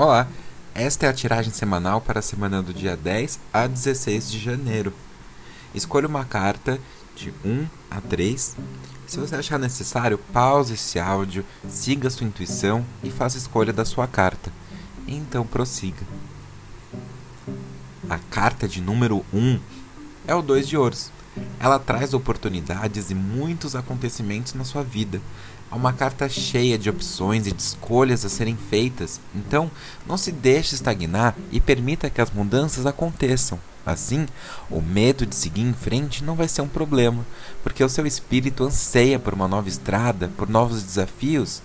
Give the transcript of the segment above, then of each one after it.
Olá, esta é a tiragem semanal para a semana do dia 10 a 16 de janeiro. Escolha uma carta de 1 a 3. Se você achar necessário, pause esse áudio, siga sua intuição e faça a escolha da sua carta. Então prossiga. A carta de número 1 é o 2 de ouros. Ela traz oportunidades e muitos acontecimentos na sua vida. É uma carta cheia de opções e de escolhas a serem feitas, então não se deixe estagnar e permita que as mudanças aconteçam. Assim, o medo de seguir em frente não vai ser um problema, porque o seu espírito anseia por uma nova estrada, por novos desafios.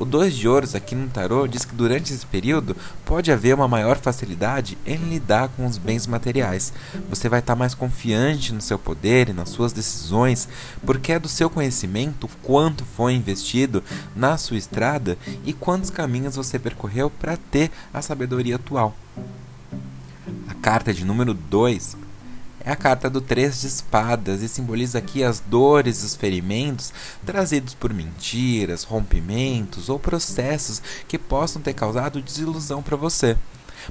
O dois de ouros aqui no tarô diz que durante esse período pode haver uma maior facilidade em lidar com os bens materiais. Você vai estar mais confiante no seu poder e nas suas decisões, porque é do seu conhecimento quanto foi investido na sua estrada e quantos caminhos você percorreu para ter a sabedoria atual. A carta de número 2 é a carta do Três de Espadas e simboliza aqui as dores e os ferimentos trazidos por mentiras, rompimentos ou processos que possam ter causado desilusão para você.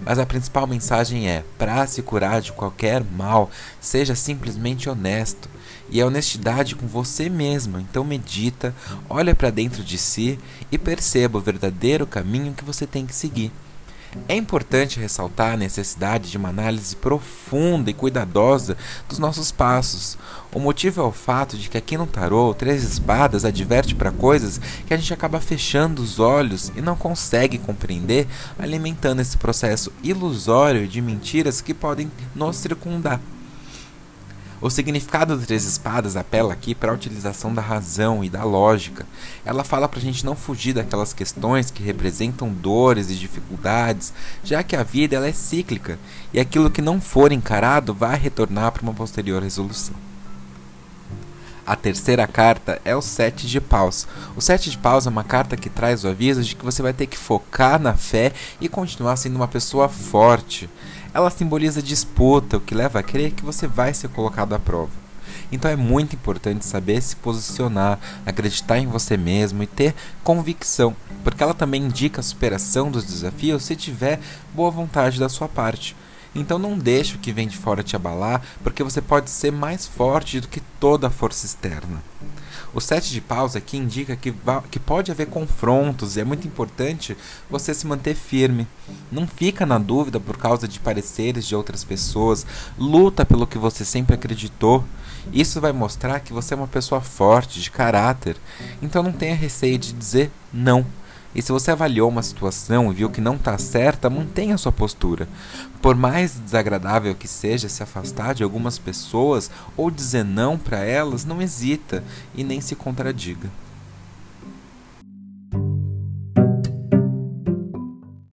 Mas a principal mensagem é: para se curar de qualquer mal, seja simplesmente honesto. E a honestidade com você mesmo. Então medita, olha para dentro de si e perceba o verdadeiro caminho que você tem que seguir. É importante ressaltar a necessidade de uma análise profunda e cuidadosa dos nossos passos. O motivo é o fato de que aqui no tarô, Três Espadas adverte para coisas que a gente acaba fechando os olhos e não consegue compreender, alimentando esse processo ilusório de mentiras que podem nos circundar. O significado das três espadas apela aqui para a utilização da razão e da lógica. Ela fala para a gente não fugir daquelas questões que representam dores e dificuldades, já que a vida ela é cíclica e aquilo que não for encarado vai retornar para uma posterior resolução. A terceira carta é o Sete de Paus. O Sete de Paus é uma carta que traz o aviso de que você vai ter que focar na fé e continuar sendo uma pessoa forte. Ela simboliza disputa, o que leva a crer que você vai ser colocado à prova. Então é muito importante saber se posicionar, acreditar em você mesmo e ter convicção, porque ela também indica a superação dos desafios se tiver boa vontade da sua parte. Então não deixe o que vem de fora te abalar, porque você pode ser mais forte do que toda a força externa. O sete de paus aqui indica que, que pode haver confrontos e é muito importante você se manter firme. Não fica na dúvida por causa de pareceres de outras pessoas. Luta pelo que você sempre acreditou. Isso vai mostrar que você é uma pessoa forte, de caráter. Então não tenha receio de dizer não. E se você avaliou uma situação e viu que não está certa, mantenha sua postura. Por mais desagradável que seja se afastar de algumas pessoas ou dizer não para elas, não hesita e nem se contradiga.